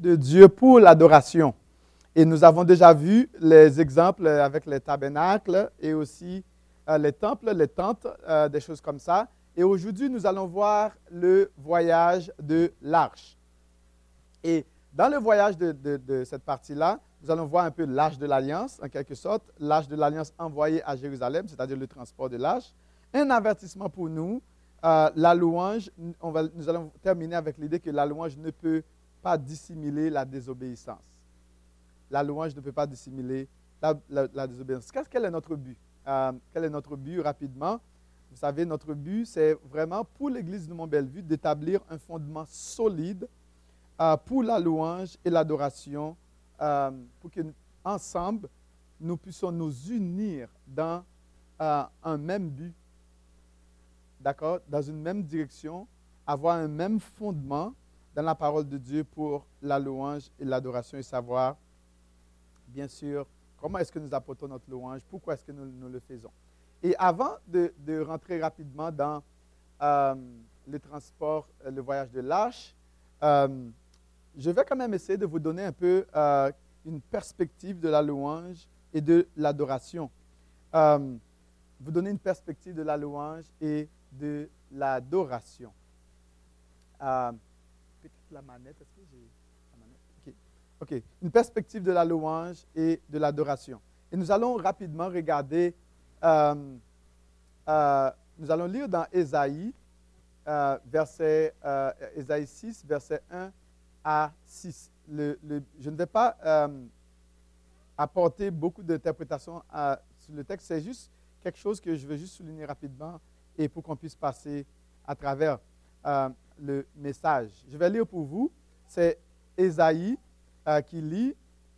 de Dieu pour l'adoration. Et nous avons déjà vu les exemples avec les tabernacles et aussi euh, les temples, les tentes, euh, des choses comme ça. Et aujourd'hui, nous allons voir le voyage de l'arche. Et dans le voyage de, cette partie-là, nous allons voir un peu l'arche de l'alliance, en quelque sorte, l'arche de l'alliance envoyée à Jérusalem, c'est-à-dire le transport de l'arche. Un avertissement pour nous, euh, la louange, nous allons terminer avec l'idée que la louange ne peut pas dissimuler la désobéissance. La louange ne peut pas dissimuler la, désobéissance. Quel est notre but? Euh, Quel est notre but rapidement? Vous savez, notre but, c'est vraiment pour l'Église de Mont-Bellevue d'établir un fondement solide euh, pour la louange et l'adoration, pour que ensemble nous puissions nous unir dans un même but d'accord, dans une même direction, avoir un même fondement dans la parole de Dieu pour la louange et l'adoration et savoir, bien sûr, comment est-ce que nous apportons notre louange, pourquoi est-ce que nous, le faisons. Et avant de, rentrer rapidement dans euh, le transport, euh, le voyage de l'arche, euh, je vais quand même essayer de vous donner un peu une perspective de la louange et de l'adoration. vous donner une perspective de la louange et de l'adoration. La manette, est-ce que j'ai la manette? OK. Une perspective de la louange et de l'adoration. Et nous allons rapidement regarder, euh, euh, nous allons lire dans Ésaïe, euh, verset, Ésaïe 6, verset 1 à 6. Le, je ne vais pas apporter beaucoup d'interprétations sur le texte, c'est juste quelque chose que je veux juste souligner rapidement et pour qu'on puisse passer à travers le message. Je vais lire pour vous. C'est Ésaïe euh, qui lit.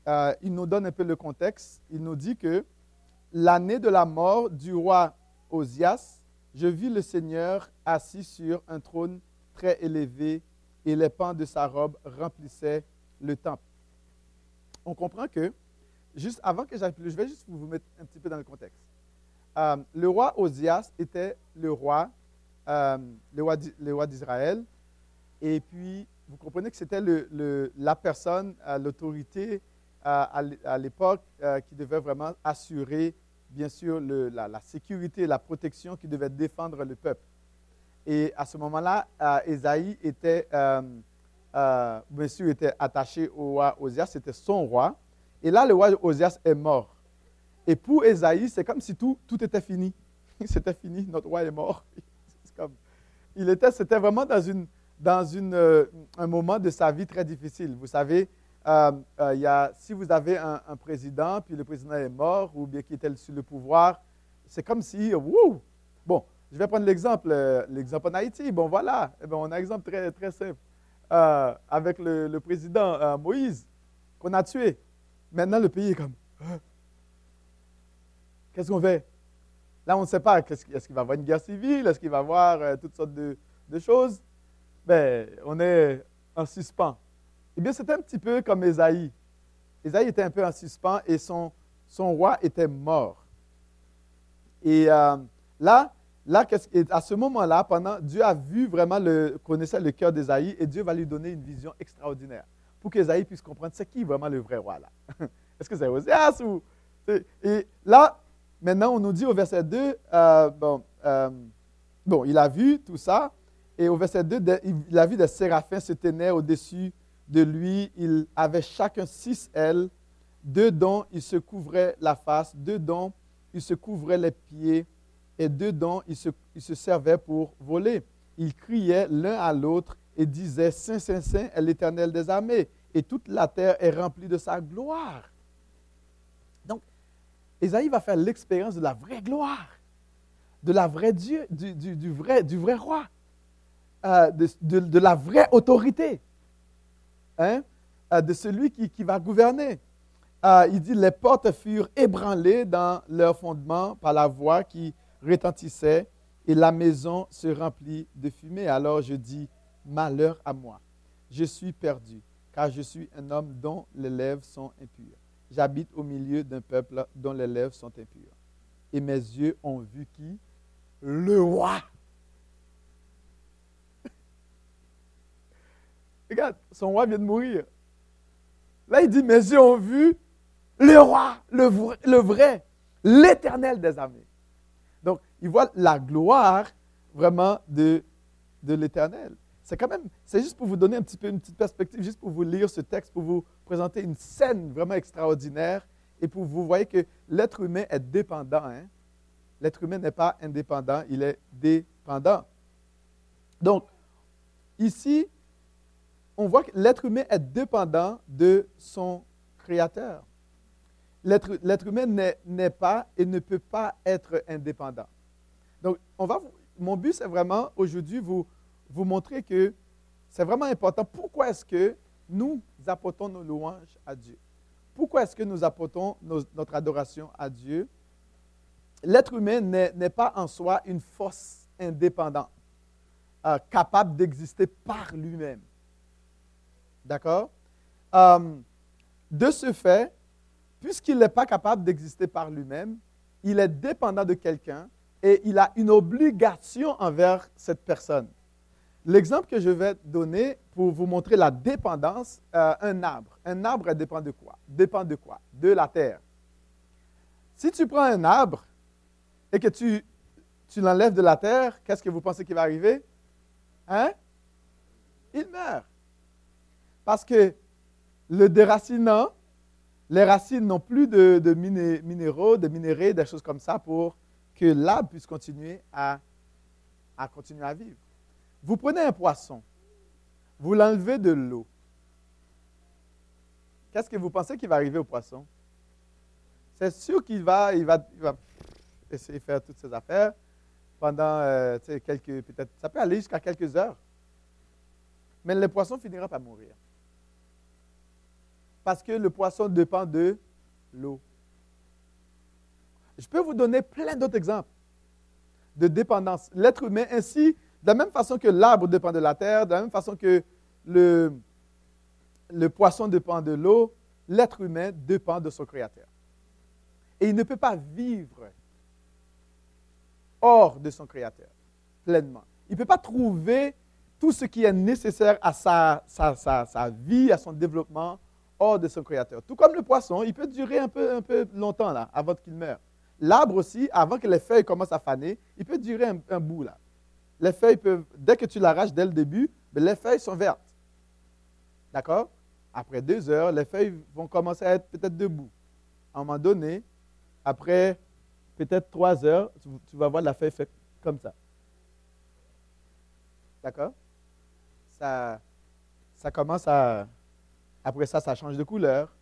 Euh, il nous donne un peu le contexte. Il nous dit que l'année de la mort du roi Osias, je vis le Seigneur assis sur un trône très élevé et les pans de sa robe remplissaient le temple. On comprend que, juste avant que j'aille je vais juste vous mettre un petit peu dans le contexte. Euh, le roi Osias était le roi, euh, le roi d'Israël. Et puis, vous comprenez que c'était le, la personne, euh, l'autorité à l'époque qui devait vraiment assurer, bien sûr, la, la, sécurité, la protection, qui devait défendre le peuple. Et à ce moment-là, Esaïe était, bien sûr, était attaché au roi Osias, c'était son roi. Et là, le roi Osias est mort. Et pour Esaïe, c'est comme si tout, tout était fini. C'était fini, notre roi est mort. Il était, c'était vraiment dans, une, dans euh, un moment de sa vie très difficile. Vous savez, euh, euh, y a, si vous avez un, président, puis le président est mort, ou bien qui était sur le pouvoir, c'est comme si, wouh! Bon, je vais prendre l'exemple, l'exemple en Haïti. Bon, voilà, eh bien, on a un exemple très, très simple. avec le, président Moïse, qu'on a tué. Maintenant, le pays est comme, Qu'est-ce qu'on fait? Là, on ne sait pas. Est-ce qu'il va y avoir une guerre civile? Est-ce qu'il va y avoir euh, toutes sortes de, choses? Ben, on est en suspens. Eh bien, c'était un petit peu comme Esaïe. Esaïe était un peu en suspens et son, son roi était mort. Et euh, là, là à ce moment-là, pendant, Dieu a vu vraiment, le, connaissait le cœur d'Esaïe et Dieu va lui donner une vision extraordinaire pour qu'Esaïe puisse comprendre c'est qui vraiment le vrai roi là. Est-ce que c'est Oséas ou. Et là, Maintenant, on nous dit au verset 2, euh, bon, euh, bon, il a vu tout ça, et au verset 2, il a vu des séraphins se tenaient au-dessus de lui. Il avait chacun six ailes, deux dont il se couvrait la face, deux dont il se couvrait les pieds, et deux dont il se, il se servait pour voler. Ils criaient l'un à l'autre et disaient, Saint, Saint, Saint est l'Éternel des armées, et toute la terre est remplie de sa gloire. Ésaïe va faire l'expérience de la vraie gloire, de la vraie Dieu, du, vrai, du vrai roi, euh, de, la vraie autorité, hein, euh, de celui qui, va gouverner. Euh, il dit, les portes furent ébranlées dans leur fondement par la voix qui retentissait et la maison se remplit de fumée. Alors je dis, malheur à moi, je suis perdu, car je suis un homme dont les lèvres sont impures. J'habite au milieu d'un peuple dont les lèvres sont impures. Et mes yeux ont vu qui? Le roi. Regarde, son roi vient de mourir. Là, il dit, mes yeux ont vu le roi, le vrai, l'éternel des armées. Donc, il voit la gloire vraiment de, de l'éternel. C'est quand même, c'est juste pour vous donner un petit peu une petite perspective, juste pour vous lire ce texte, pour vous présenter une scène vraiment extraordinaire et pour vous voyez que l'être humain est dépendant. Hein? L'être humain n'est pas indépendant, il est dépendant. Donc, ici, on voit que l'être humain est dépendant de son Créateur. L'être humain n'est pas et ne peut pas être indépendant. Donc, mon but, c'est vraiment aujourd'hui vous, vous montrer que c'est vraiment important. Pourquoi est-ce que nous apportons nos louanges à Dieu? Pourquoi est-ce que nous apportons notre adoration à Dieu? L'être humain n'est pas en soi une force indépendante, euh, capable d'exister par lui-même. D'accord? Euh, de ce fait, puisqu'il n'est pas capable d'exister par lui-même, il est dépendant de quelqu'un et il a une obligation envers cette personne. L'exemple que je vais donner pour vous montrer la dépendance, euh, un arbre. Un arbre dépend de quoi? Dépend de quoi? De la terre. Si tu prends un arbre et que tu, tu l'enlèves de la terre, qu'est-ce que vous pensez qui va arriver? Hein? Il meurt. Parce que le déracinant, les racines n'ont plus de, minéraux, de minéraux, des choses comme ça pour que l'arbre puisse continuer à, continuer à vivre. Vous prenez un poisson, vous l'enlevez de l'eau. Qu'est-ce que vous pensez qui va arriver au poisson? C'est sûr qu'il va, il va, essayer de faire toutes ces affaires pendant euh, quelques, peut-être, ça peut aller jusqu'à quelques heures. Mais le poisson finira par mourir. Parce que le poisson dépend de l'eau. Je peux vous donner plein d'autres exemples de dépendance. L'être humain, ainsi, de la même façon que l'arbre dépend de la terre, de la même façon que le, le poisson dépend de l'eau, l'être humain dépend de son Créateur. Et il ne peut pas vivre hors de son Créateur, pleinement. Il ne peut pas trouver tout ce qui est nécessaire à sa, sa, sa, sa, vie, à son développement, de son Créateur. Tout comme le poisson, il peut durer un peu, un peu longtemps là, avant qu'il meure. L'arbre aussi, avant que les feuilles commencent à faner, il peut durer un, bout là. Les feuilles peuvent, dès que tu l'arraches dès le début, ben, les feuilles sont vertes. D'accord? Après deux heures, les feuilles vont commencer à être peut-être debout. À un moment donné, après peut-être trois heures, tu, vas voir la feuille comme ça. D'accord? Ça, ça commence à. Après ça, ça change de couleur.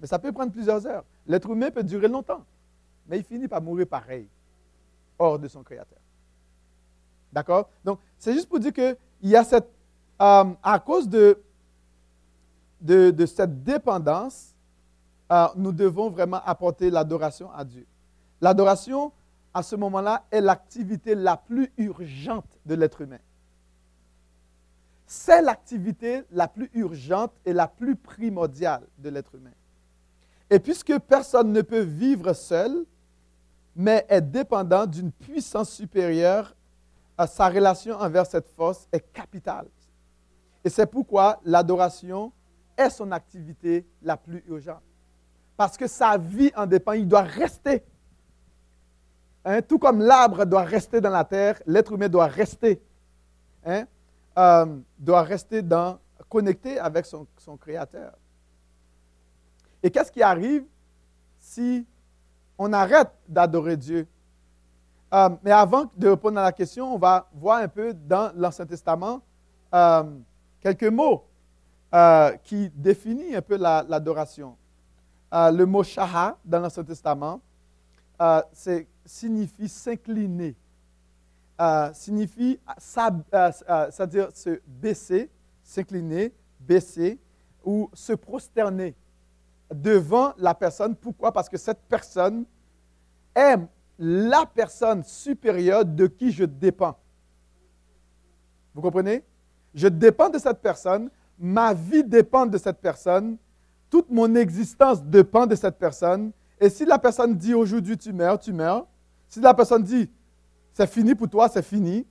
Mais ça peut prendre plusieurs heures. L'être humain peut durer longtemps mais il finit par mourir pareil, hors de son Créateur. D'accord? Donc, c'est juste pour dire qu'il euh, à cause de, de, cette dépendance, euh, nous devons vraiment apporter l'adoration à Dieu. L'adoration, à ce moment-là, est l'activité la plus urgente de l'être humain. C'est l'activité la plus urgente et la plus primordiale de l'être humain. Et puisque personne ne peut vivre seul, mais est dépendant d'une puissance supérieure, à sa relation envers cette force est capitale. Et c'est pourquoi l'adoration est son activité la plus urgente. Parce que sa vie en dépend, il doit rester. Hein, tout comme l'arbre doit rester dans la terre, l'être humain doit rester. Hein, euh, doit rester connecté avec son, Créateur. Et qu'est-ce qui arrive si on arrête d'adorer Dieu? Euh, mais avant de répondre à la question, on va voir un peu dans l'Ancien Testament euh, quelques mots qui définissent un peu l'adoration. le mot shaha dans l'Ancien Testament signifie s'incliner, signifie c'est-à-dire se baisser, s'incliner, baisser ou se prosterner devant la personne. Pourquoi? Parce que cette personne est la personne supérieure de qui je dépends. Vous comprenez? Je dépends de cette personne, ma vie dépend de cette personne, toute mon existence dépend de cette personne. Et si la personne dit aujourd'hui tu meurs, tu meurs. Si la personne dit c'est fini pour toi, c'est fini.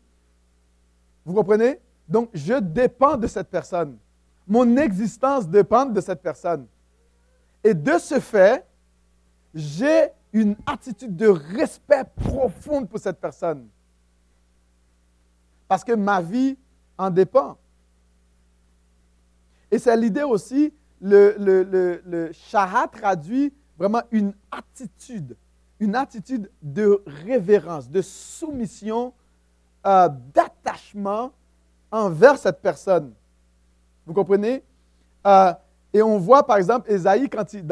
Vous comprenez? Donc je dépends de cette personne. Mon existence dépend de cette personne. Et de ce fait, j'ai une attitude de respect profonde pour cette personne. Parce que ma vie en dépend. Et c'est l'idée aussi, le, le, traduit vraiment une attitude, une attitude de révérence, de soumission, euh, d'attachement envers cette personne. Vous comprenez? Euh, et on voit par exemple Esaïe, quand il,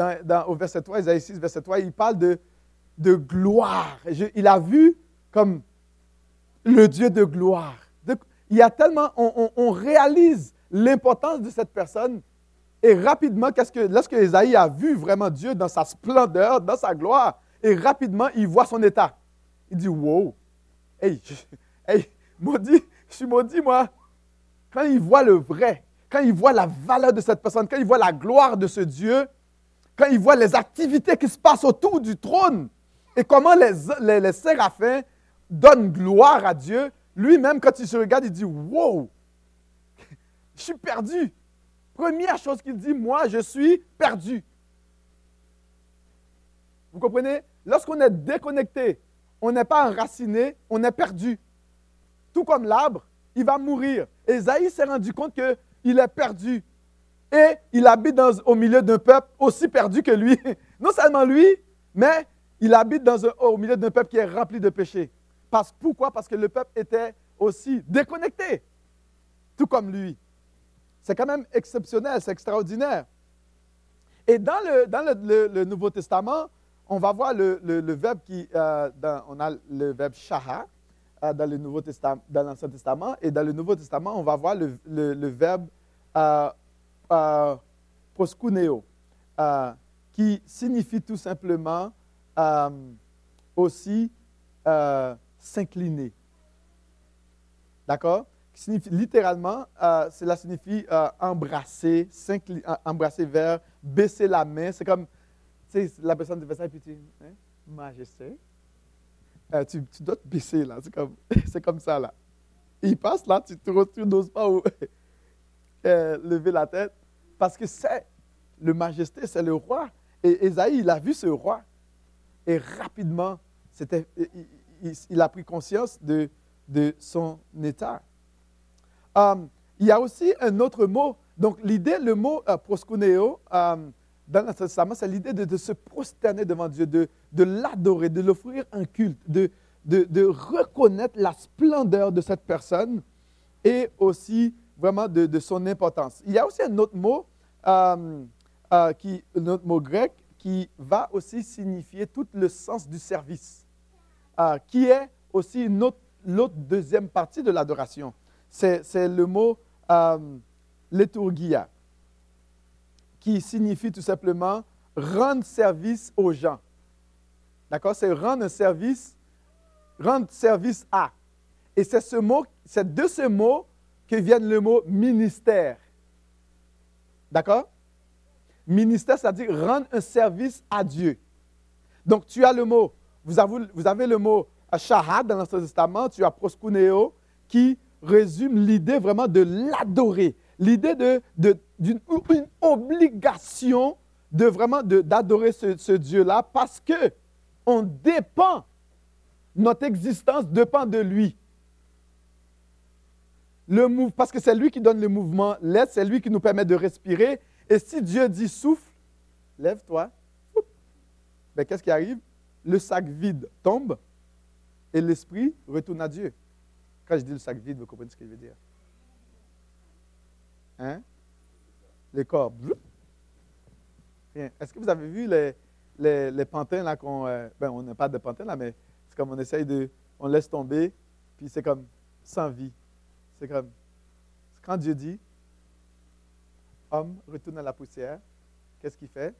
au verset 3, Esaïe 6, verset 3, il parle de, de gloire. il a vu comme le Dieu de gloire. il y a tellement, on, réalise l'importance de cette personne. Et rapidement, qu'est-ce que, lorsque Esaïe a vu vraiment Dieu dans sa splendeur, dans sa gloire, et rapidement, il voit son état. Il dit, wow, hey, hey, maudit, je suis maudit, moi. Quand il voit le vrai, quand il voit la valeur de cette personne, quand il voit la gloire de ce Dieu, quand il voit les activités qui se passent autour du trône et comment les, les, séraphins donnent gloire à Dieu, lui-même, quand il se regarde, il dit Wow, je suis perdu. Première chose qu'il dit Moi, je suis perdu. Vous comprenez? Lorsqu'on est déconnecté, on n'est pas enraciné, on est perdu. Tout comme l'arbre, il va mourir. Esaïe s'est rendu compte que il est perdu. Et il habite au milieu d'un peuple aussi perdu que lui. Non seulement lui, mais il habite au milieu d'un peuple qui est rempli de péchés. Parce, pourquoi? Parce que le peuple était aussi déconnecté, tout comme lui. C'est quand même exceptionnel, c'est extraordinaire. Et dans le, Nouveau Testament, on va voir le, verbe qui, euh, on a le verbe shaha, euh, dans le Nouveau Testament, dans l'Ancien Testament, et dans le Nouveau Testament, on va voir le, verbe euh, euh, proskuneo, qui signifie tout simplement aussi s'incliner. D'accord? Littéralement, cela signifie embrasser, embrasser vers, baisser la main. C'est comme, sais, la personne fait ça puis tu hein, majesté, euh, tu, dois te baisser là. C'est comme, comme ça là. Il passe là, tu n'oses pas euh, lever la tête parce que c'est le majesté, c'est le roi. Et Esaïe, il a vu ce roi. Et rapidement, c'était, il, a pris conscience de, de son état. Um, il y a aussi un autre mot. Donc, l'idée, le mot proskuneo, dans l'Ancien Testament, c'est l'idée de, se prosterner devant Dieu, de, l'adorer, de l'offrir un culte, de, de, reconnaître la splendeur de cette personne et aussi vraiment de, son importance. Il y a aussi un autre mot, euh, euh, qui, un autre mot grec qui va aussi signifier tout le sens du service, euh, qui est aussi l'autre deuxième partie de l'adoration. C'est le mot liturgia qui signifie tout simplement rendre service aux gens. D'accord? C'est rendre service, rendre service à. Et c'est ce mot, c'est de ce mot que vient le mot ministère. D'accord? Ministère, c'est-à-dire rendre un service à Dieu. Donc, tu as le mot, vous avez, le mot shahad dans l'Ancien Testament, tu as proskuneo, qui résume l'idée vraiment de l'adorer, l'idée d'une obligation de vraiment d'adorer ce, Dieu-là parce que on dépend, notre existence dépend de lui. Le parce que c'est lui qui donne le mouvement, l'être, c'est lui qui nous permet de respirer. Et si Dieu dit souffle, lève-toi, ben, qu'est-ce qui arrive? Le sac vide tombe et l'esprit retourne à Dieu. Quand je dis le sac vide, vous comprenez ce que je veux dire? Hein? Les corps. Est-ce que vous avez vu les, les, pantins là qu'on. Euh, ben, on n'a pas de pantins là, mais c'est comme on essaye de. On laisse tomber, puis c'est comme sans vie. C'est comme. Quand Dieu dit, homme, retourne à la poussière, qu'est-ce qu'il fait?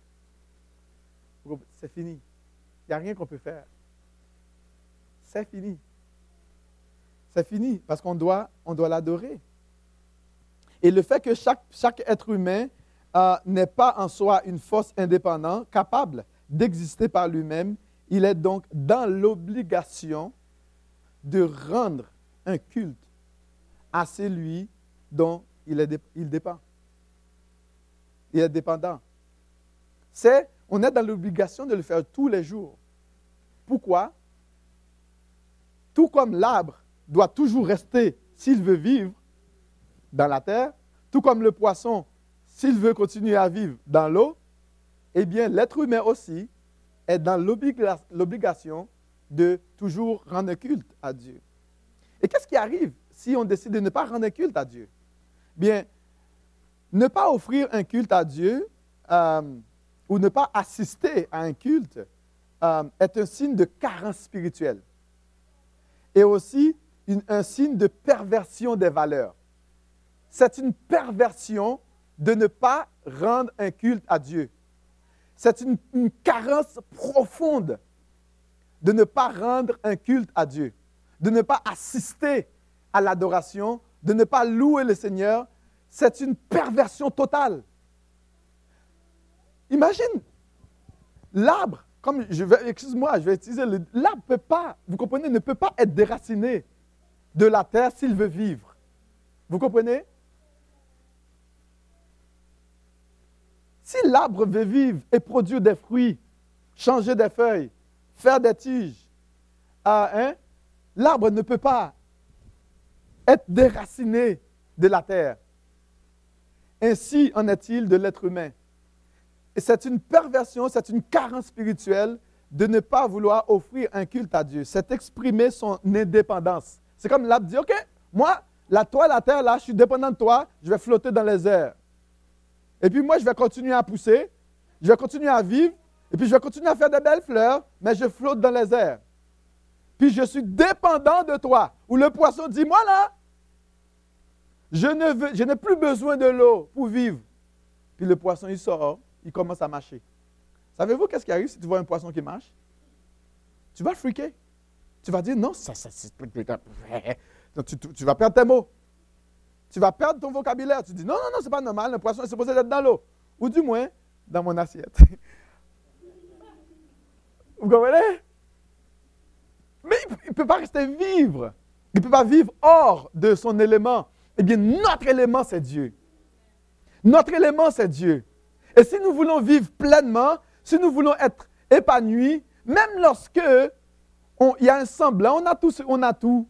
C'est fini. Il n'y a rien qu'on peut faire. C'est fini. C'est fini parce qu'on doit, on doit l'adorer. Et le fait que chaque, être humain euh, n'est pas en soi une force indépendante, capable d'exister par lui-même, il est donc dans l'obligation de rendre un culte à celui dont il, il dépend. Il est dépendant. c'est on est dans l'obligation de le faire tous les jours. Pourquoi? Tout comme l'arbre doit toujours rester s'il veut vivre dans la terre, tout comme le poisson s'il veut continuer à vivre dans l'eau, eh bien l'être humain aussi est dans l'obligation de toujours rendre culte à Dieu. Et qu'est-ce qui arrive si on décide de ne pas rendre culte à Dieu? Bien, ne pas offrir un culte à Dieu euh, ou ne pas assister à un culte euh, est un signe de carence spirituelle et aussi un signe de perversion des valeurs. C'est une perversion de ne pas rendre un culte à Dieu. C'est une, carence profonde de ne pas rendre un culte à Dieu, de ne pas assister à l'adoration, de ne pas louer le Seigneur. C'est une perversion totale. Imagine, l'arbre, comme je vais, excuse-moi, je vais utiliser le, l'arbre peut pas, vous comprenez, ne peut pas être déraciné de la terre s'il veut vivre. Vous comprenez? Si l'arbre veut vivre et produire des fruits, changer des feuilles, faire des tiges, ah, hein, l'arbre ne peut pas être déraciné de la terre. Ainsi en est-il de l'être humain. Et c'est une perversion, c'est une carence spirituelle de ne pas vouloir offrir un culte à Dieu. C'est exprimer son indépendance. C'est comme l'arbre dit, OK, moi, la toi, la terre, là, je suis dépendant de toi, je vais flotter dans les airs. Et puis moi, je vais continuer à pousser, je vais continuer à vivre, et puis je vais continuer à faire de belles fleurs, mais je flotte dans les airs. Puis je suis dépendant de toi. Ou le poisson dit, moi là, je, n'ai plus besoin de l'eau pour vivre. Puis le poisson, il sort, il commence à marcher. Savez-vous qu'est-ce qui arrive si tu vois un poisson qui marche? Tu vas friquer. Tu vas dire, non, ça, ça, tu vas perdre tes mots. Tu vas perdre ton vocabulaire. Tu dis, non, non, non, c'est pas normal, le poisson est supposé être dans l'eau. Ou du moins, dans mon assiette. Vous comprenez? Mais il ne peut pas rester vivre. Il ne peut pas vivre hors de son élément. Eh bien, notre élément, c'est Dieu. Notre élément, c'est Dieu. Et si nous voulons vivre pleinement, si nous voulons être épanouis, même lorsque il y a un semblant, on a tout, on a tout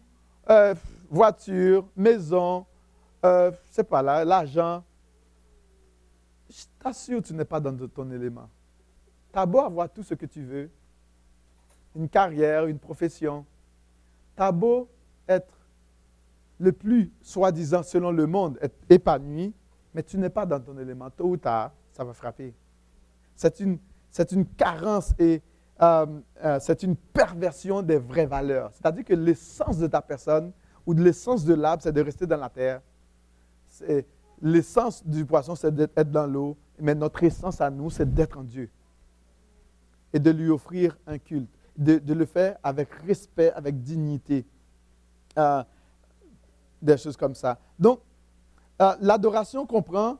euh, voiture, maison, euh, c'est pas là, l'argent. Je t'assure, tu n'es pas dans ton élément. Tu as beau avoir tout ce que tu veux, une carrière, une profession. Tu as beau être le plus, soi-disant, selon le monde, être épanoui, mais tu n'es pas dans ton élément. Tôt ou tard, ça va frapper. C'est une, c'est une carence et euh, euh, c'est une perversion des vraies valeurs. C'est-à-dire que l'essence de ta personne ou de l'essence de l'arbre, c'est de rester dans la terre. L'essence du poisson, c'est d'être dans l'eau, mais notre essence à nous, c'est d'être en Dieu et de lui offrir un culte, de, le faire avec respect, avec dignité, euh, des choses comme ça. Donc, l'adoration comprend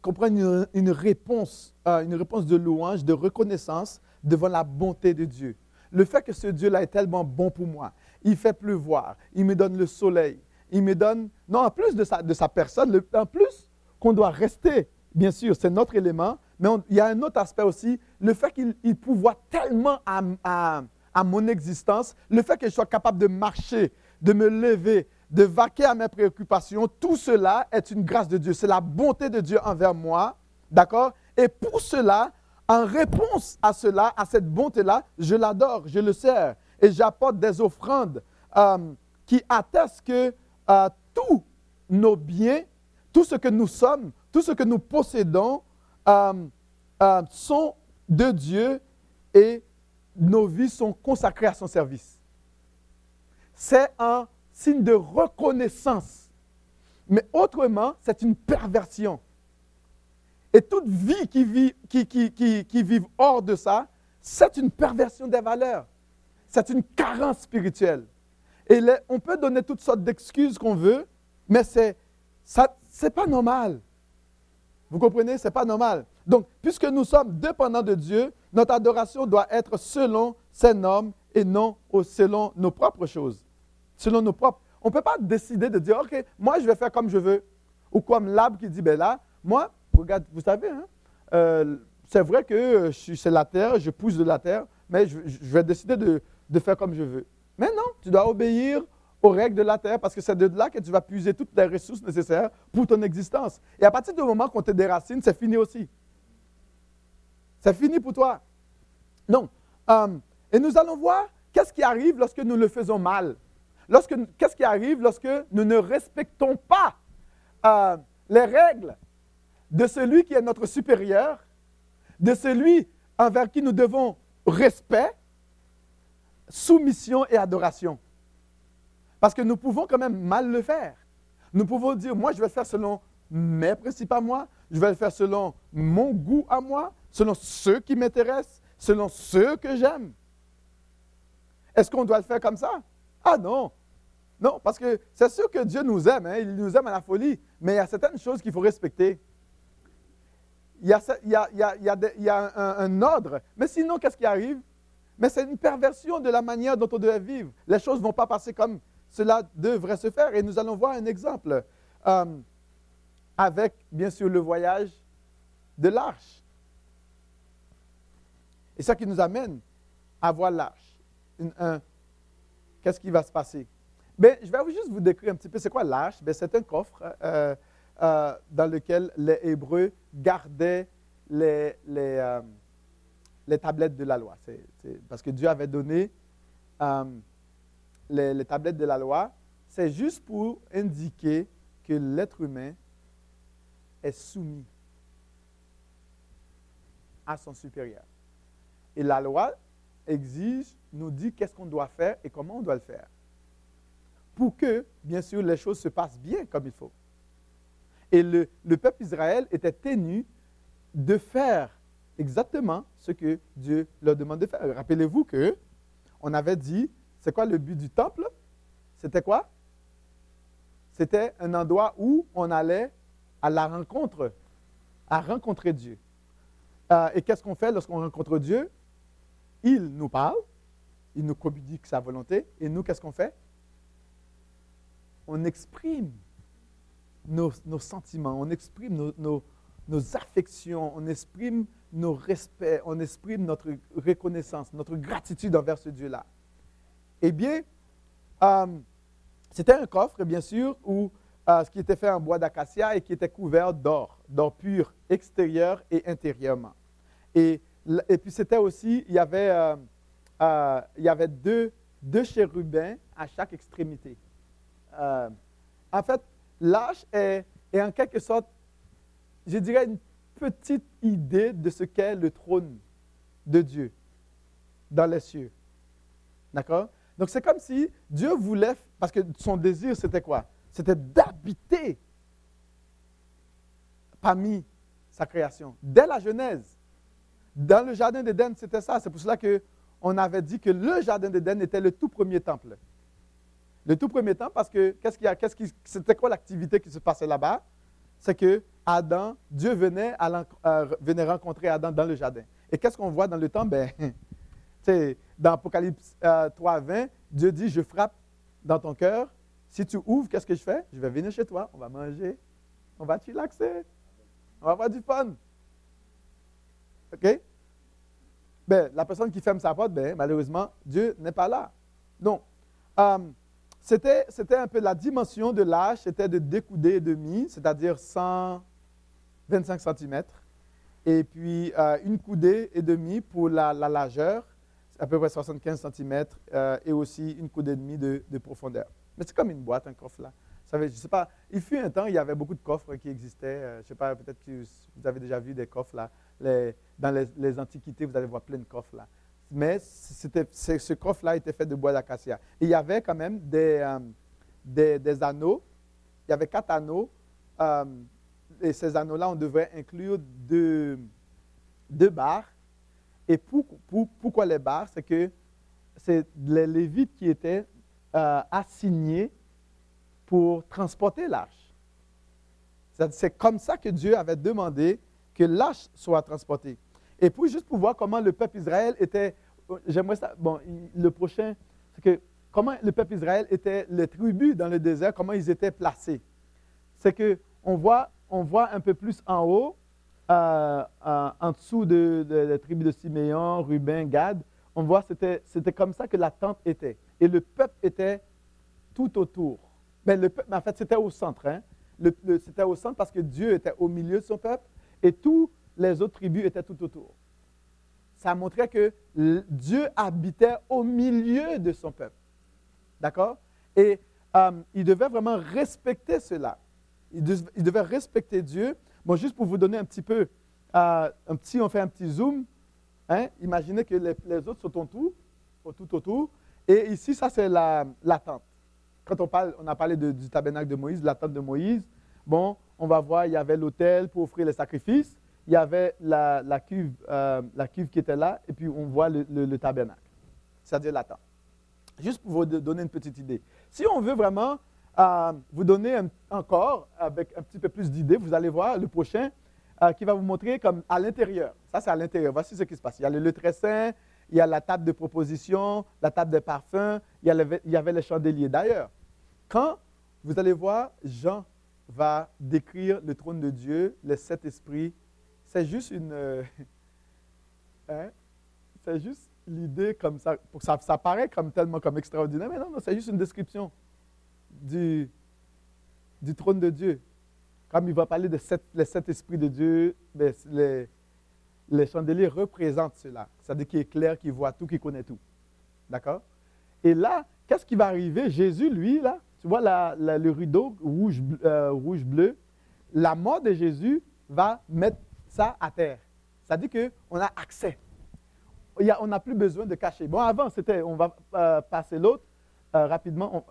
comprend une, une, réponse, une réponse de louange, de reconnaissance devant la bonté de Dieu. Le fait que ce Dieu-là est tellement bon pour moi, il fait pleuvoir, il me donne le soleil, il me donne, non, en plus de sa, de sa personne, en plus qu'on doit rester, bien sûr, c'est notre élément, mais il y a un autre aspect aussi, le fait qu'il pouvoit tellement à, à, à mon existence, le fait que je sois capable de marcher, de me lever, de vaquer à mes préoccupations, tout cela est une grâce de Dieu. C'est la bonté de Dieu envers moi. D'accord? Et pour cela, en réponse à cela, à cette bonté-là, je l'adore, je le sers et j'apporte des offrandes euh, qui attestent que euh, tous nos biens, tout ce que nous sommes, tout ce que nous possédons euh, sont de Dieu et nos vies sont consacrées à son service. C'est un signe de reconnaissance. Mais autrement, c'est une perversion. Et toute vie qui vit, qui, qui, qui, vit hors de ça, c'est une perversion des valeurs. C'est une carence spirituelle. Et on peut donner toutes sortes d'excuses qu'on veut, mais c'est ça, c'est pas normal. Vous comprenez? C'est pas normal. Donc, puisque nous sommes dépendants de Dieu, notre adoration doit être selon ses normes et non selon nos propres choses selon nos propres. On ne peut pas décider de dire, OK, moi je vais faire comme je veux. Ou comme l'arbre qui dit, ben là, moi, regarde, vous savez, hein, euh, c'est vrai que c'est la terre, je pousse de la terre, mais je, vais décider de, de, faire comme je veux. Mais non, tu dois obéir aux règles de la terre parce que c'est de là que tu vas puiser toutes les ressources nécessaires pour ton existence. Et à partir du moment qu'on te déracine, c'est fini aussi. C'est fini pour toi. Non. Euh, et nous allons voir qu'est-ce qui arrive lorsque nous le faisons mal. Qu'est-ce qui arrive lorsque nous ne respectons pas euh, les règles de celui qui est notre supérieur, de celui envers qui nous devons respect, soumission et adoration. Parce que nous pouvons quand même mal le faire. Nous pouvons dire, moi, je vais le faire selon mes principes à moi, je vais le faire selon mon goût à moi, selon ceux qui m'intéressent, selon ceux que j'aime. Est-ce qu'on doit le faire comme ça? Ah non. Non, parce que c'est sûr que Dieu nous aime, hein, il nous aime à la folie, mais il y a certaines choses qu'il faut respecter. Il y a, un, ordre. Mais sinon, qu'est-ce qui arrive? Mais c'est une perversion de la manière dont on doit vivre. Les choses ne vont pas passer comme cela devrait se faire. Et nous allons voir un exemple euh, avec, bien sûr, le voyage de l'arche. Et ça qui nous amène à voir l'arche. Qu'est-ce qui va se passer? Bien, je vais juste vous décrire un petit peu c'est quoi l'arche. c'est un coffre euh, euh, dans lequel les Hébreux gardaient les, les, les tablettes de la loi. parce que Dieu avait donné les, tablettes de la loi, c'est juste pour indiquer que l'être humain est soumis à son supérieur. Et la loi exige, nous dit qu'est-ce qu'on doit faire et comment on doit le faire. Pour que, bien sûr, les choses se passent bien comme il faut. Et le, le peuple Israël était tenu de faire exactement ce que Dieu leur demande de faire. Rappelez-vous que on avait dit c'est quoi le but du temple? C'était quoi? C'était un endroit où on allait à la rencontre, à rencontrer Dieu. Euh, et qu'est-ce qu'on fait lorsqu'on rencontre Dieu? Il nous parle, il nous communique sa volonté, et nous, qu'est-ce qu'on fait? On exprime nos, sentiments, on exprime nos, nos affections, on exprime nos respects, on exprime notre reconnaissance, notre gratitude envers ce Dieu-là. Eh bien, euh, c'était un coffre, bien sûr, où, euh, ce qui était fait en bois d'acacia et qui était couvert d'or, d'or pur, extérieur et intérieurement. Et, et puis, c'était aussi, il y avait, euh, il y avait deux, deux chérubins à chaque extrémité. en fait, l'âge est, est en quelque sorte, je dirais, une petite idée de ce qu'est le trône de Dieu dans les cieux. D'accord? Donc c'est comme si Dieu voulait, parce que son désir c'était quoi? C'était d'habiter parmi sa création, dès la Genèse. Dans le jardin d'Éden, c'était ça. C'est pour cela qu'on avait dit que le jardin d'Éden était le tout premier temple. Le tout premier temple, parce que qu'est-ce qu'il y a, qu'est-ce c'était quoi l'activité qui se passait là-bas? C'est que Adam, Dieu venait, rencontrer Adam dans le jardin. Et qu'est-ce qu'on voit dans le temple Ben, dans Apocalypse 3, euh, 20, Dieu dit, je frappe dans ton cœur. Si tu ouvres, qu'est-ce que je fais? Je vais venir chez toi, on va manger, on va te relaxer, on va avoir du fun. OK? Ben, la personne qui ferme sa porte, ben, malheureusement, Dieu n'est pas là. Donc, euh, c'était, un peu la dimension de l'âge, c'était de découdé et demi, c'est-à-dire 125 cm, et puis euh, une coudée et demi pour la, la largeur, à peu près 75 cm euh, et aussi une coude et demie de, profondeur. Mais c'est comme une boîte, un coffre là. Je sais pas, il fut un temps, il y avait beaucoup de coffres qui existaient. Euh, je ne sais pas, peut-être que vous avez déjà vu des coffres là. dans les, antiquités, vous allez voir plein de coffres là. Mais ce coffre-là était fait de bois d'acacia. Il y avait quand même des, des, anneaux. Il y avait quatre anneaux. Et ces anneaux-là, on devrait inclure deux, deux barres et pourquoi les barres? C'est que c'est les Lévites qui étaient euh, assignés pour transporter l'arche. C'est comme ça que Dieu avait demandé que l'arche soit transportée. Et pour juste pour voir comment le peuple Israël était, j'aimerais ça, bon, le prochain, c'est que comment le peuple Israël était, les tribus dans le désert, comment ils étaient placés. C'est que on voit, on voit un peu plus en haut euh, en dessous de, la tribu de Siméon, Ruben, Gad, on voit que c'était comme ça que la tente était. Et le peuple était tout autour. Mais, le peuple, en fait, c'était au centre. Hein? c'était au centre parce que Dieu était au milieu de son peuple et toutes les autres tribus étaient tout autour. Ça montrait que Dieu habitait au milieu de son peuple. D'accord? Et euh, il devait vraiment respecter cela. Il, devait respecter Dieu. Bon, juste pour vous donner un petit peu, euh, un petit, on fait un petit zoom. Hein? Imaginez que les, autres sont autour, tout autour. Et ici, ça, c'est la, tente. Quand on, parle, on a parlé du tabernacle de Moïse, la tente de Moïse, bon, on va voir, il y avait l'autel pour offrir les sacrifices, il y avait la, cuve, euh, la cuve qui était là, et puis on voit le tabernacle, c'est-à-dire la tente. Juste pour vous donner une petite idée. Si on veut vraiment euh, vous donner encore, avec un petit peu plus d'idées, vous allez voir le prochain euh, qui va vous montrer comme à l'intérieur. Ça, c'est à l'intérieur. Voici ce qui se passe. Il y a le, très saint, il y a la table de proposition, la table de parfum, il y, avait les chandeliers. D'ailleurs, quand vous allez voir, Jean va décrire le trône de Dieu, les sept esprits, c'est juste une... Euh, hein? C'est juste l'idée comme ça, pour ça, ça paraît comme tellement comme extraordinaire, mais non, non c'est juste une description du, du trône de Dieu. Comme il va parler de sept, les sept esprits de Dieu, ben, les, les chandeliers représentent cela. C'est-à-dire qu'il est clair, qu'il voit tout, qu'il connaît tout. D'accord? Et là, qu'est-ce qui va arriver? Jésus, lui, là, tu vois la, le rideau rouge, euh, la mort de Jésus va mettre ça à terre. C'est-à-dire qu'on a accès on n'a plus besoin de cacher. Bon, avant, c'était, on va euh, passer l'autre euh, rapidement.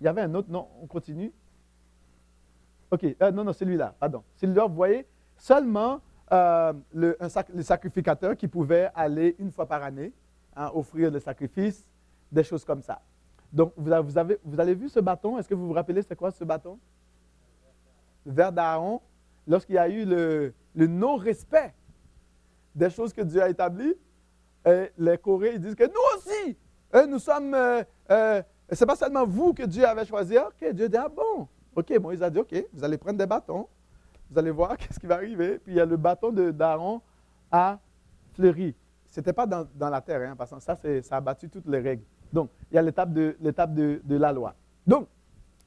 Il y avait un autre, non, on continue. OK, non, non, celui-là, pardon. Celui-là, vous voyez, seulement le, sacrificateur qui pouvait aller une fois par année hein, offrir le sacrifice, des choses comme ça. Donc, vous avez, vous avez, vu ce bâton? Est-ce que vous vous rappelez, c'est quoi ce bâton? Le d'Aaron, lorsqu'il y a eu le, le non-respect des choses que Dieu a établies, les Coréens ils disent que nous aussi, hein, nous sommes. Euh, euh, c'est pas seulement vous que Dieu avait choisi. Ok, Dieu dit ah bon? Ok, Moïse a dit ok, vous allez prendre des bâtons, vous allez voir qu'est-ce qui va arriver. Puis il y a le bâton d'Aaron à fleuri. C'était pas dans, la terre, hein, parce que ça, ça a battu toutes les règles. Donc, il y a l'étape de, de, de la loi. Donc,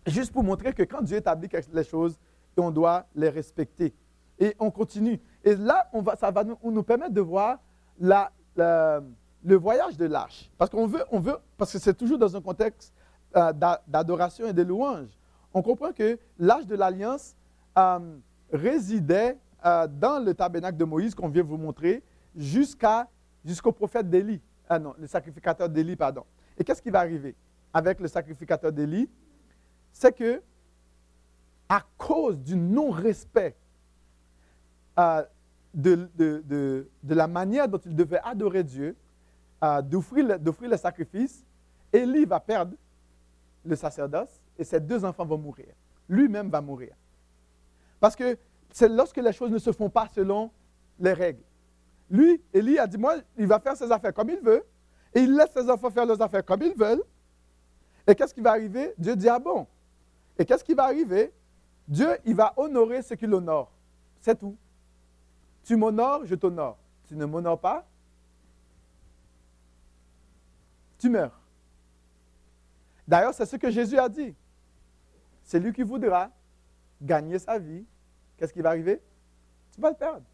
juste pour montrer que quand Dieu établit les choses, on doit les respecter. Et on continue. Et là, on va, ça va nous, nous permettre de voir la, le voyage de l'arche. Parce qu'on veut, on veut, parce que c'est toujours dans un contexte euh, d'adoration et de louange. On comprend que l'arche de l'alliance euh, résidait euh, dans le tabernacle de Moïse qu'on vient vous montrer jusqu'à jusqu'au prophète d'Élie. Ah non, le sacrificateur d'Élie, pardon. Et qu'est-ce qui va arriver avec le sacrificateur d'Élie? C'est que à cause du non-respect de, de, la manière dont il devait adorer Dieu, d'offrir le, le sacrifice, Élie va perdre le sacerdoce et ses deux enfants vont mourir. Lui-même va mourir. Parce que c'est lorsque les choses ne se font pas selon les règles. Lui, Élie a dit, moi, il va faire ses affaires comme il veut, et il laisse ses enfants faire leurs affaires comme ils veulent. Et qu'est-ce qui va arriver? Dieu dit, ah bon? Et qu'est-ce qui va arriver? Dieu, il va honorer ce qu'il honore. C'est tout. Tu m'honores, je t'honore. Tu ne m'honores pas, tu meurs. D'ailleurs, c'est ce que Jésus a dit. C'est lui qui voudra gagner sa vie. Qu'est-ce qui va arriver? Tu vas le perdre.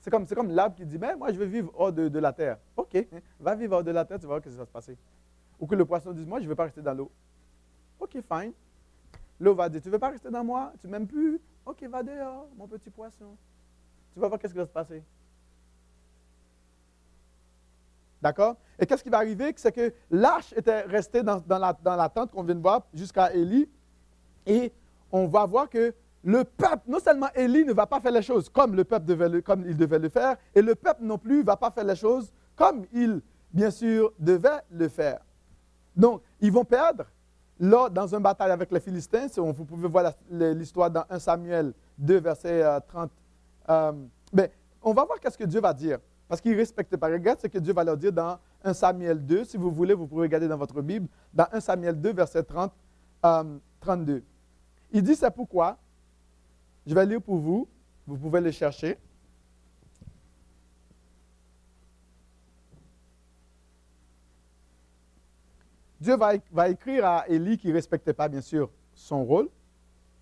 C'est comme, comme l'arbre qui dit, mais moi je veux vivre hors de, la terre. OK, va vivre hors de la terre, tu vas voir ce qui va se passer. Ou que le poisson dise, moi je ne veux pas rester dans l'eau. OK, fine. L'eau va dire, tu ne veux pas rester dans moi? Tu m'aimes plus? OK, va dehors, mon petit poisson. Tu vas voir qu'est-ce qui va se passer. D'accord? Et qu'est-ce qui va arriver? C'est que l'arche était restée dans, la, dans la tente qu'on vient de voir jusqu'à Élie. Et on va voir que le peuple, non seulement Élie ne va pas faire les choses comme le peuple devait comme il devait le faire, et le peuple non plus ne va pas faire les choses comme il, bien sûr, devait le faire. Donc, ils vont perdre là, dans une bataille avec les Philistins. Vous pouvez voir l'histoire dans 1 Samuel 2, verset 30 euh, euh, ben, on va voir qu'est-ce que Dieu va dire. Parce qu'il ne respecte pas. Regarde ce que Dieu va leur dire dans 1 Samuel 2. Si vous voulez, vous pouvez regarder dans votre Bible. Dans 1 Samuel 2, verset 30, 32. Euh, Il dit, c'est pourquoi, je vais lire pour vous, Vous pouvez le chercher. Dieu va, va écrire à Élie qui ne respectait pas, bien sûr, son rôle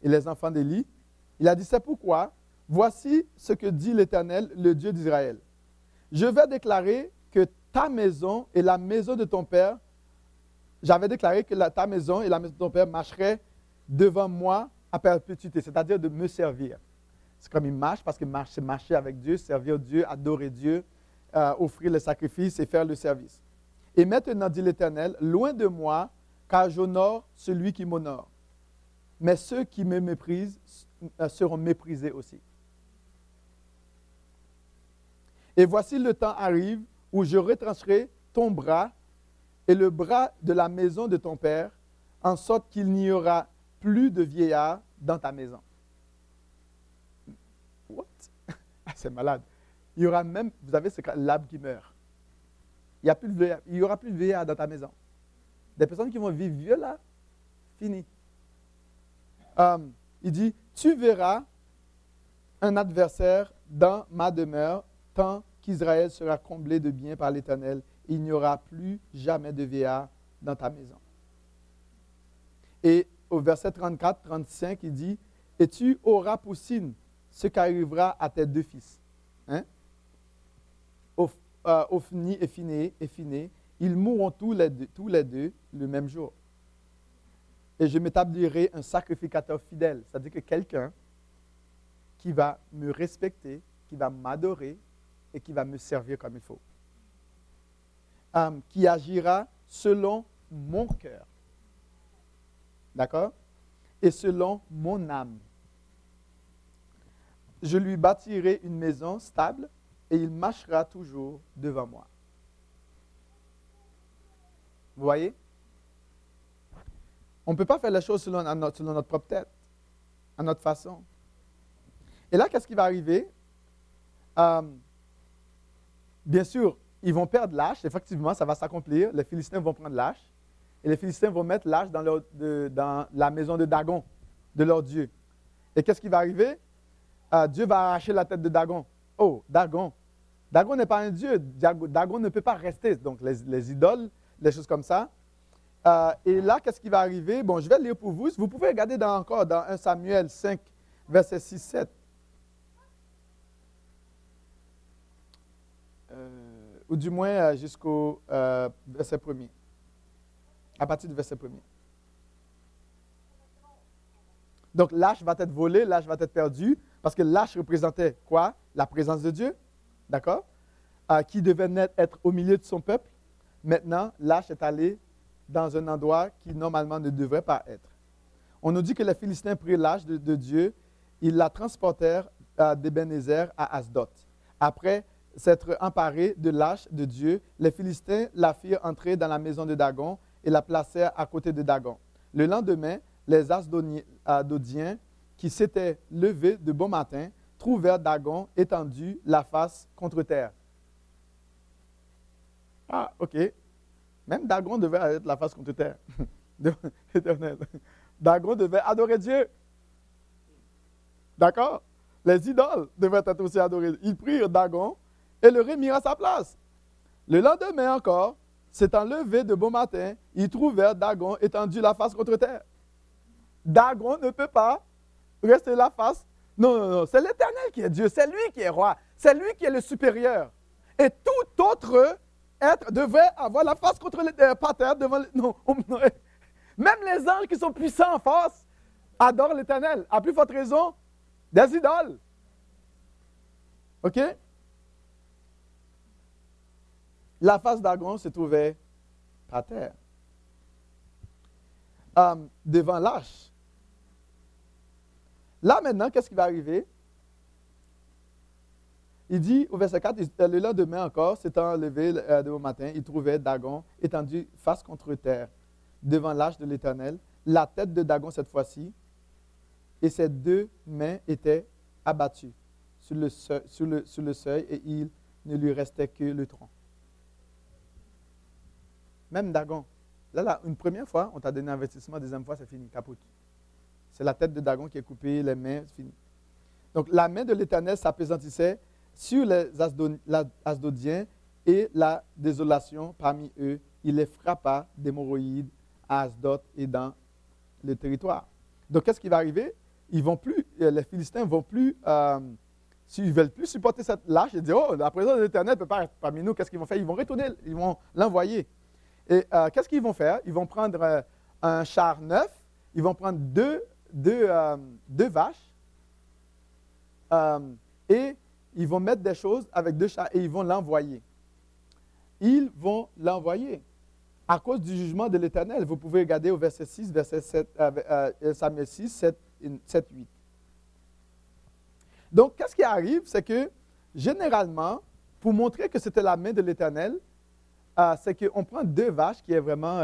et les enfants d'Élie. Il a dit, c'est pourquoi, voici ce que dit l'Éternel, le Dieu d'Israël. Je vais déclarer que ta maison et la maison de ton père, j'avais déclaré que ta maison et la maison de ton père marcheraient devant moi à perpétuité, c'est-à-dire de me servir. C'est comme il marche parce que c'est marcher avec Dieu, servir Dieu, adorer Dieu, euh, offrir le sacrifice et faire le service. Et maintenant, dit l'Éternel, loin de moi, car j'honore celui qui m'honore. Mais ceux qui me méprisent euh, seront méprisés aussi. Et voici le temps arrive où je retrancherai ton bras et le bras de la maison de ton père, en sorte qu'il n'y aura plus de vieillards dans ta maison. What? Ah, c'est malade. Il y aura même, vous avez ce l'arbre qui meurt. Il n'y plus il aura plus de vieillards dans ta maison. Des personnes qui vont vivre vieux là, fini. Um, il dit, tu verras un adversaire dans ma demeure tant qu'Israël sera comblé de bien par l'Éternel. Il n'y aura plus jamais de vieillard dans ta maison. Et au verset 34-35, il dit, et tu auras pour signe ce qui arrivera à tes deux fils. Hein? Euh, Ophni et ils mourront tous les, deux, tous les deux le même jour. Et je m'établirai un sacrificateur fidèle, c'est-à-dire que quelqu'un qui va me respecter, qui va m'adorer et qui va me servir comme il faut. Qui agira selon mon cœur. D'accord? Et selon mon âme. Je lui bâtirai une maison stable et il marchera toujours devant moi. Vous voyez? On ne peut pas faire les choses selon notre, propre tête, à notre façon. Et là, qu'est-ce qui va arriver? Bien sûr, ils vont perdre l'âge. Effectivement, ça va s'accomplir. Les Philistins vont prendre l'âge. Et les Philistins vont mettre l'âge dans, la maison de Dagon, de leur Dieu. Et qu'est-ce qui va arriver? Euh, Dieu va arracher la tête de Dagon. Oh, Dagon. Dagon n'est pas un Dieu. Dagon ne peut pas rester. Donc, les, idoles, les choses comme ça. Euh, et là, qu'est-ce qui va arriver? Bon, je vais lire pour vous. Vous pouvez regarder encore dans 1 Samuel 5, verset 6-7. Ou du moins euh, jusqu'au euh, verset premier. À partir du verset premier. Donc l'âge va être volé, l'âge va être perdu, parce que l'âge représentait quoi? La présence de Dieu, d'accord? Euh, Qui devait être au milieu de son peuple. Maintenant, l'âge est allé dans un endroit qui normalement ne devrait pas être. On nous dit que les Philistins prirent l'âge de, Dieu, ils la transportèrent d'Ebenezer à Asdod. Après s'être emparé de l'âge de Dieu, les Philistins la firent entrer dans la maison de Dagon et la placèrent à côté de Dagon. Le lendemain, les Asdodiens, qui s'étaient levés de bon matin, trouvèrent Dagon étendu, la face contre terre. Ah, ok. Même Dagon devait être la face contre terre. Dagon devait adorer Dieu. D'accord? Les idoles devaient être aussi adorées. Ils prirent Dagon et le remirent à sa place. Le lendemain encore, s'étant levé de bon matin, ils trouvèrent Dagon étendu la face contre terre. Dagon ne peut pas rester la face. Non, non, non, c'est l'Éternel qui est Dieu, c'est lui qui est roi, c'est lui qui est le supérieur. Et tout autre être devait avoir la face contre le euh, terre devant. Non, même les anges qui sont puissants en face adorent l'Éternel. À plus forte raison, des idoles. OK? La face d'Agon se trouvait à terre, um, devant l'arche. Là maintenant, qu'est-ce qui va arriver? Il dit au verset 4, le lendemain encore, s'étant levé euh, de matin, il trouvait Dagon étendu face contre terre, devant l'arche de l'Éternel, la tête de Dagon cette fois-ci, et ses deux mains étaient abattues sur le seuil, et il ne lui restait que le tronc. Même Dagon. Là, là, une première fois, on t'a donné un investissement, deuxième fois, c'est fini, capote. C'est la tête de Dagon qui est coupée, les mains, c'est fini. Donc la main de l'Éternel s'apaisantissait sur les Asdodiens et la désolation parmi eux. Il les frappa d'hémorroïdes à Asdod et dans le territoire. Donc qu'est-ce qui va arriver? Ils vont plus, euh, les Philistins vont plus, euh, s'ils ne veulent plus supporter cette lâche, ils disent Oh, la présence de l'Éternel ne peut pas être parmi nous. Qu'est-ce qu'ils vont faire? Ils vont retourner, ils vont l'envoyer. Et euh, qu'est-ce qu'ils vont faire? Ils vont prendre un char neuf, ils vont prendre deux, deux, deux vaches et ils vont mettre des choses avec deux chats et ils vont l'envoyer. Ils vont l'envoyer à cause du jugement de l'Éternel. Vous pouvez regarder au verset 6, verset 7, euh, euh, Samuel 6, 7, 7, 8. Donc, qu'est-ce qui arrive? C'est que généralement, pour montrer que c'était la main de l'Éternel, euh, c'est qu'on prend deux vaches qui est vraiment,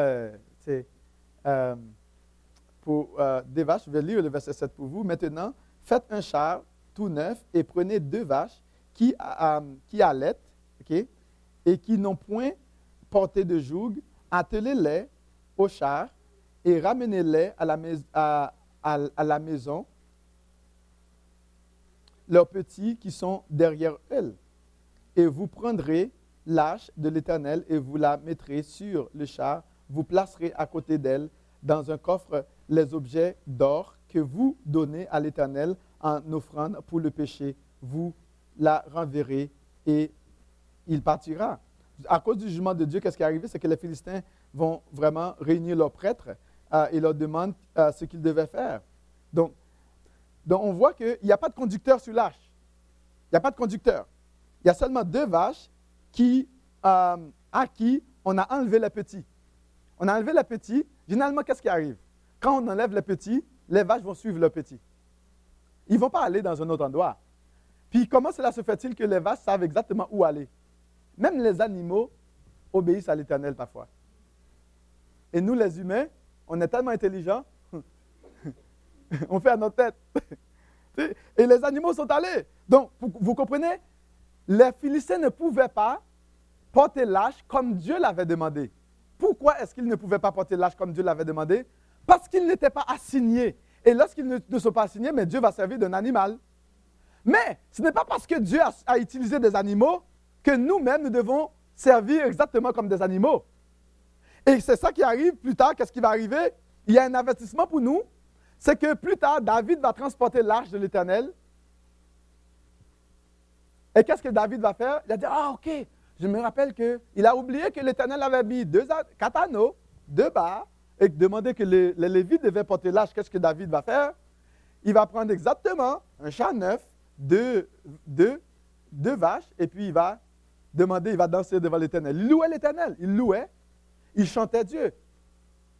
pour deux vaches, je vais lire le verset 7 pour vous. Maintenant, faites un char tout neuf et prenez deux vaches qui, euh, qui allaitent et qui n'ont point porté de joug, attelez-les au char et ramenez-les à, la maison, leurs petits qui sont derrière elles. Et vous prendrez l'âche de l'Éternel et vous la mettrez sur le char. Vous placerez à côté d'elle dans un coffre les objets d'or que vous donnez à l'Éternel en offrande pour le péché, vous la renverrez et il partira. À cause du jugement de Dieu, qu'est-ce qui est arrivé? C'est que les Philistins vont vraiment réunir leurs prêtres euh, et leur demandent euh, ce qu'ils devaient faire. Donc, donc on voit qu'il n'y a pas de conducteur sur l'arche. Il n'y a pas de conducteur. Il y a seulement deux vaches euh, à qui on a enlevé les petits. On a enlevé les petits. Généralement, qu'est-ce qui arrive? Quand on enlève les petits, les vaches vont suivre le petits. Ils ne vont pas aller dans un autre endroit. Puis comment cela se fait-il que les vaches savent exactement où aller? Même les animaux obéissent à l'Éternel parfois. Et nous, les humains, on est tellement intelligents, on fait à notre tête. Et les animaux sont allés. Donc, vous comprenez? Les Philistins ne pouvaient pas porter l'âge comme Dieu l'avait demandé. Pourquoi est-ce qu'ils ne pouvaient pas porter l'âge comme Dieu l'avait demandé? Parce qu'ils n'étaient pas assignés et lorsqu'ils ne, sont pas assignés, mais Dieu va servir d'un animal. Mais ce n'est pas parce que Dieu a, utilisé des animaux que nous-mêmes, nous devons servir exactement comme des animaux. Et c'est ça qui arrive plus tard. Qu'est-ce qui va arriver? Il y a un avertissement pour nous. C'est que plus tard, David va transporter l'arche de l'Éternel. Et qu'est-ce que David va faire? Il va dire, ah ok, je me rappelle qu'il a oublié que l'Éternel avait mis deux, quatre anneaux, deux barres, et demander que les, Lévites devaient porter l'âge, qu'est-ce que David va faire? Il va prendre exactement un chat neuf, deux, deux, vaches, et puis il va demander, il va danser devant l'Éternel. Il louait l'Éternel, il louait, il chantait Dieu.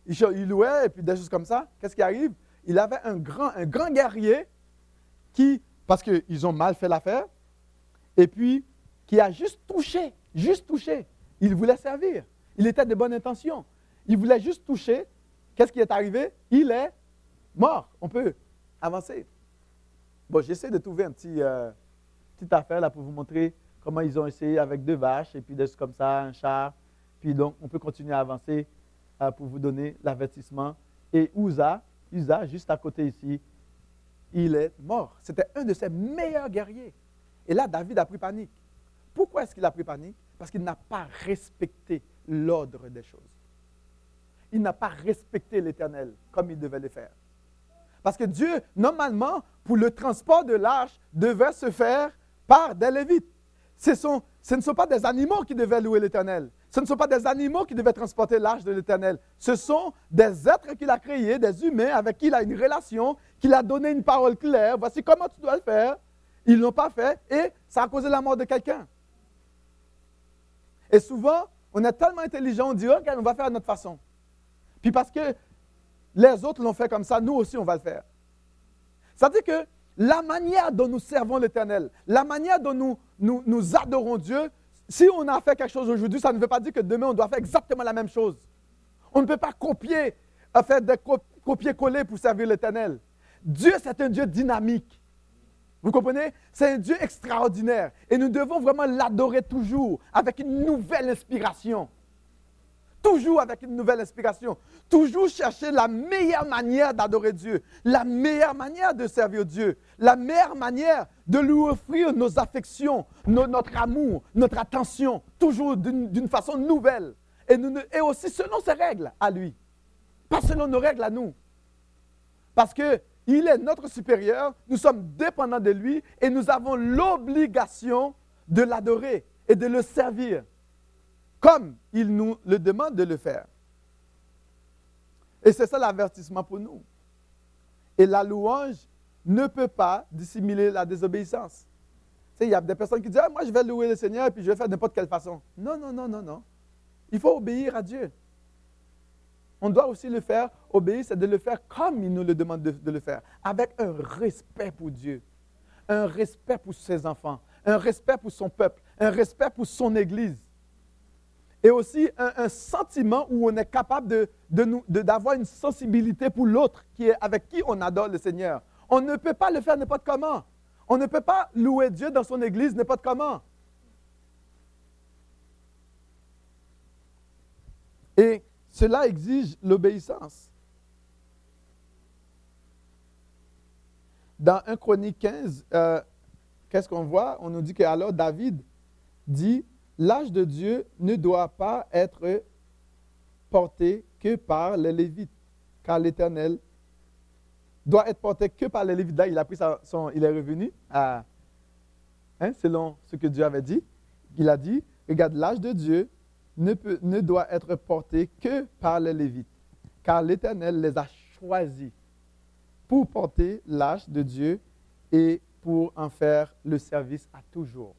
Il, louait, et puis des choses comme ça. Qu'est-ce qui arrive? Il avait un grand guerrier qui, parce qu'ils ont mal fait l'affaire, et puis qui a juste touché, juste touché. Il voulait servir. Il était de bonne intention. Il voulait juste toucher. Qu'est-ce qui est arrivé? Il est mort. On peut avancer. Bon, j'essaie de trouver un petit, euh, petite affaire là pour vous montrer comment ils ont essayé avec deux vaches et puis des choses comme ça, un char. Puis donc, on peut continuer à avancer euh, pour vous donner l'avertissement. Et Uza, Uza, juste à côté ici, il est mort. C'était un de ses meilleurs guerriers. Et là, David a pris panique. Pourquoi est-ce qu'il a pris panique? Parce qu'il n'a pas respecté l'ordre des choses il n'a pas respecté l'Éternel comme il devait le faire. Parce que Dieu, normalement, pour le transport de l'arche, devait se faire par des Lévites. Ce, ne sont pas des animaux qui devaient louer l'Éternel. Ce ne sont pas des animaux qui devaient transporter l'arche de l'Éternel. Ce sont des êtres qu'il a créés, des humains avec qui il a une relation, qu'il a donné une parole claire. Voici comment tu dois le faire. Ils ne l'ont pas fait et ça a causé la mort de quelqu'un. Et souvent, on est tellement intelligent, on dit, regarde, on va faire à notre façon. Puis parce que les autres l'ont fait comme ça, nous aussi, on va le faire. Ça veut dire que la manière dont nous servons l'Éternel, la manière dont nous, nous, adorons Dieu, si on a fait quelque chose aujourd'hui, ça ne veut pas dire que demain, on doit faire exactement la même chose. On ne peut pas copier, faire des copier-coller pour servir l'Éternel. Dieu, c'est un Dieu dynamique. Vous comprenez? C'est un Dieu extraordinaire. Et nous devons vraiment l'adorer toujours avec une nouvelle inspiration. toujours avec une nouvelle inspiration, toujours chercher la meilleure manière d'adorer Dieu, la meilleure manière de servir Dieu, la meilleure manière de lui offrir nos affections, notre amour, notre attention, toujours d'une façon nouvelle. Et, aussi selon ses règles à lui, pas selon nos règles à nous. Parce que il est notre supérieur, nous sommes dépendants de lui et nous avons l'obligation de l'adorer et de le servir comme il nous le demande de le faire. Et c'est ça l'avertissement pour nous. Et la louange ne peut pas dissimuler la désobéissance. il y a des personnes qui disent ah, Moi, je vais louer le Seigneur et puis je vais faire n'importe quelle façon. Non, non, non, non, non. Il faut obéir à Dieu. On doit aussi le faire, obéir, c'est de le faire comme il nous le demande de, le faire, avec un respect pour Dieu, un respect pour ses enfants, un respect pour son peuple, un respect pour son Église. Et aussi un, sentiment où on est capable de, d'avoir une sensibilité pour l'autre qui est, avec qui on adore le Seigneur. On ne peut pas le faire n'importe comment. On ne peut pas louer Dieu dans son Église n'importe comment. Et cela exige l'obéissance. Dans 1 Chronique 15, euh, qu'est-ce qu'on voit? On nous dit que alors David dit L'âge de Dieu ne doit pas être porté que par les Lévites, car l'Éternel doit être porté que par les Lévites. Là, il a pris son, il est revenu à, hein, selon ce que Dieu avait dit. Il a dit, regarde, l'âge de Dieu ne, doit être porté que par les Lévites, car l'Éternel les a choisis pour porter l'âge de Dieu et pour en faire le service à toujours.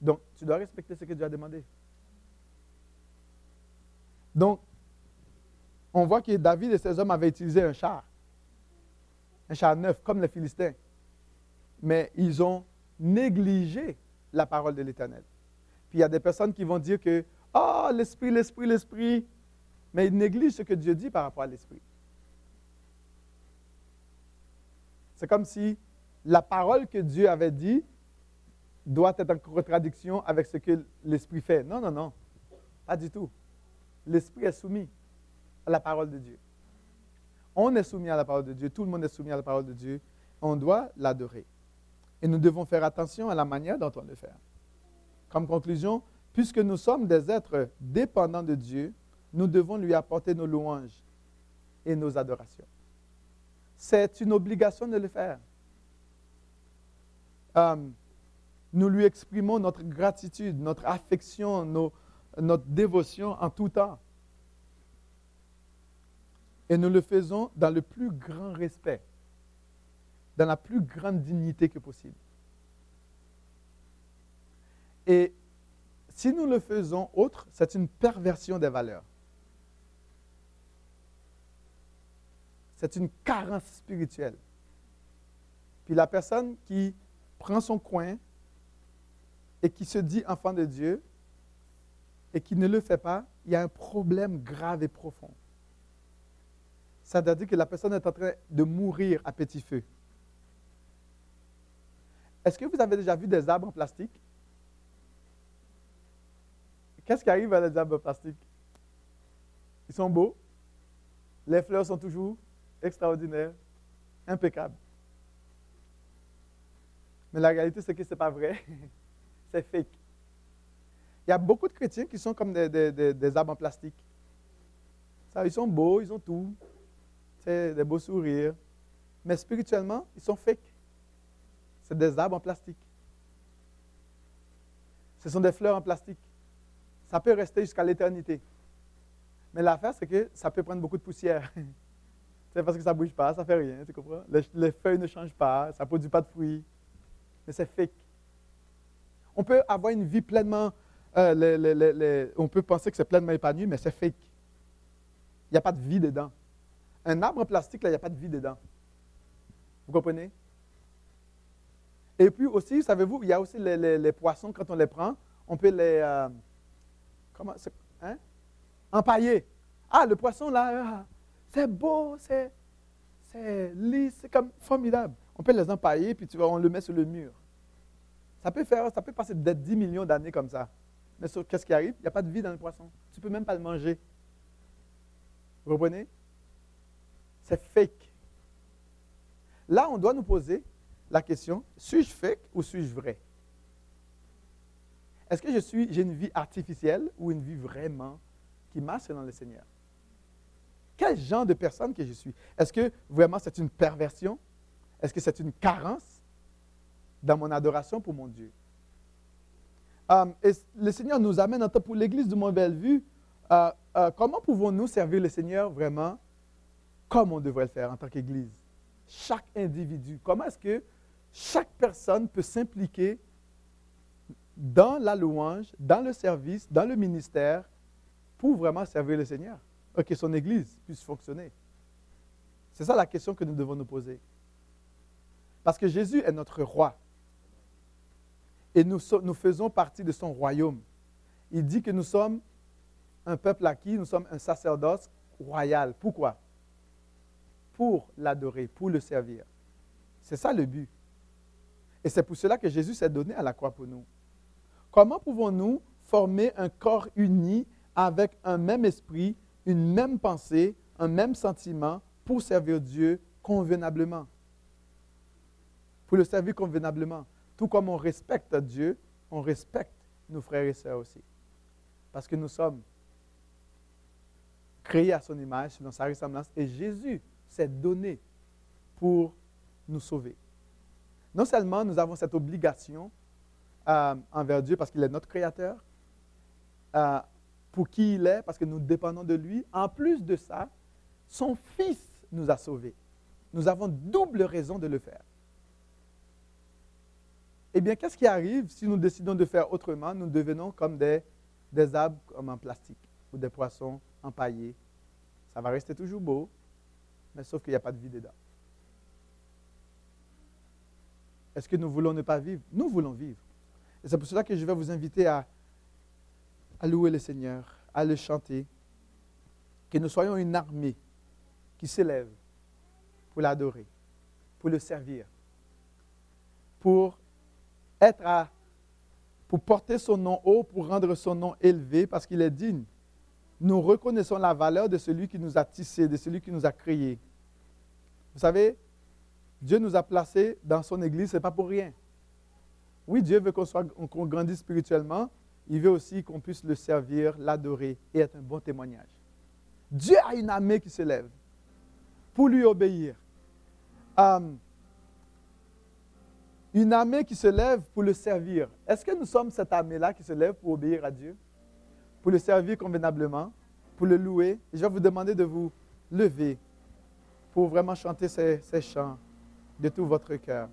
Donc, tu dois respecter ce que Dieu a demandé. Donc, on voit que David et ses hommes avaient utilisé un char, un char neuf, comme les Philistins. Mais ils ont négligé la parole de l'Éternel. Puis il y a des personnes qui vont dire que ah, l'esprit, l'esprit, l'esprit. Mais il néglige ce que Dieu dit par rapport à l'esprit. C'est comme si la parole que Dieu avait dit doit être en contradiction avec ce que l'esprit fait. Non, non, non. Pas du tout. L'esprit est soumis à la parole de Dieu. On est soumis à la parole de Dieu. Tout le monde est soumis à la parole de Dieu. On doit l'adorer. Et nous devons faire attention à la manière dont on le fait. Comme conclusion, Puisque nous sommes des êtres dépendants de Dieu, nous devons lui apporter nos louanges et nos adorations. C'est une obligation de le faire. Euh, nous lui exprimons notre gratitude, notre affection, notre dévotion en tout temps. Et nous le faisons dans le plus grand respect, dans la plus grande dignité que possible. Et si nous le faisons autre, c'est une perversion des valeurs. C'est une carence spirituelle. Puis la personne qui prend son coin et qui se dit enfant de Dieu et qui ne le fait pas, il y a un problème grave et profond. Ça veut dire que la personne est en train de mourir à petit feu. Est-ce que vous avez déjà vu des arbres en plastique? Qu'est-ce qui arrive à les arbres plastiques Ils sont beaux. Les fleurs sont toujours extraordinaires, impeccables. Mais la réalité, c'est que ce n'est pas vrai. c'est fake. Il y a beaucoup de chrétiens qui sont comme des, arbres en plastique. Ça, ils sont beaux, ils ont tout. C'est des beaux sourires. Mais spirituellement, ils sont fake. C'est des arbres en plastique. Ce sont des fleurs en plastique ça peut rester jusqu'à l'éternité. Mais l'affaire, c'est que ça peut prendre beaucoup de poussière. c'est parce que ça ne bouge pas, ça ne fait rien, tu comprends? Les, feuilles ne changent pas, ça ne produit pas de fruits. Mais c'est fake. On peut avoir une vie pleinement. Euh, on peut penser que c'est pleinement épanoui, mais c'est fake. Il n'y a pas de vie dedans. Un arbre plastique, là, il n'y a pas de vie dedans. Vous comprenez? Et puis aussi, savez-vous, il y a aussi les, poissons, quand on les prend, on peut les. Euh, Comment hein? Empaillé. Ah, le poisson là, ah, c'est beau, c'est, c'est lisse, c'est comme formidable. On peut les empailler, puis tu vois, on le met sur le mur. Ça peut faire, ça peut passer d'être 10 millions d'années comme ça. Mais qu'est-ce qui arrive? Il n'y a pas de vie dans le poisson. Tu ne peux même pas le manger. Vous comprenez? C'est fake. Là, on doit nous poser la question, suis-je fake ou suis-je vrai? Est-ce que je suis, j'ai une vie artificielle ou une vie vraiment qui marche dans le Seigneur? Quel genre de personne que je suis? Est-ce que vraiment c'est une perversion? Est-ce que c'est une carence dans mon adoration pour mon Dieu? Euh, Le Seigneur nous amène en temps pour l'Église du Mont-Bellevue. Euh, comment pouvons-nous servir le Seigneur vraiment comme on devrait le faire en tant qu'Église? Chaque individu. Comment est-ce que chaque personne peut s'impliquer dans la louange, dans le service, dans le ministère, pour vraiment servir le Seigneur, que son Église puisse fonctionner. C'est ça la question que nous devons nous poser. Parce que Jésus est notre roi. Et nous, nous faisons partie de son royaume. Il dit que nous sommes un peuple acquis, nous sommes un sacerdoce royal. Pourquoi? Pour l'adorer, pour le servir. C'est ça le but. Et c'est pour cela que Jésus s'est donné à la croix pour nous. Comment pouvons-nous former un corps uni avec un même esprit, une même pensée, un même sentiment pour servir Dieu convenablement? Pour le servir convenablement. Tout comme on respecte Dieu, on respecte nos frères et sœurs aussi. Parce que nous sommes créés à son image, dans sa ressemblance, et Jésus s'est donné pour nous sauver non seulement nous avons cette obligation euh, envers Dieu parce qu'il est notre Créateur, euh, pour qui il est, parce que nous dépendons de lui, en plus de ça, son Fils nous a sauvés. Nous avons double raison de le faire. Eh bien, qu'est-ce qui arrive si nous décidons de faire autrement? Nous devenons comme des, des arbres comme en plastique ou des poissons empaillés. Ça va rester toujours beau, mais sauf qu'il n'y a pas de vie dedans. Est-ce que nous voulons ne pas vivre? Nous voulons vivre. Et c'est pour cela que je vais vous inviter à, louer le Seigneur, à le chanter, que nous soyons une armée qui s'élève pour l'adorer, pour le servir, pour être à, pour porter son nom haut, pour rendre son nom élevé, parce qu'il est digne. Nous reconnaissons la valeur de celui qui nous a tissés, de celui qui nous a créés. Vous savez, Dieu nous a placés dans son Église, ce n'est pas pour rien. Oui, Dieu veut qu'on grandisse spirituellement. Il veut aussi qu'on puisse le servir, l'adorer et être un bon témoignage. Dieu a une armée qui se lève pour lui obéir. Hum, une armée qui se lève pour le servir. Est-ce que nous sommes cette armée-là qui se lève pour obéir à Dieu, pour le servir convenablement, pour le louer? Je vais vous demander de vous lever pour vraiment chanter ces chants de tout votre cœur.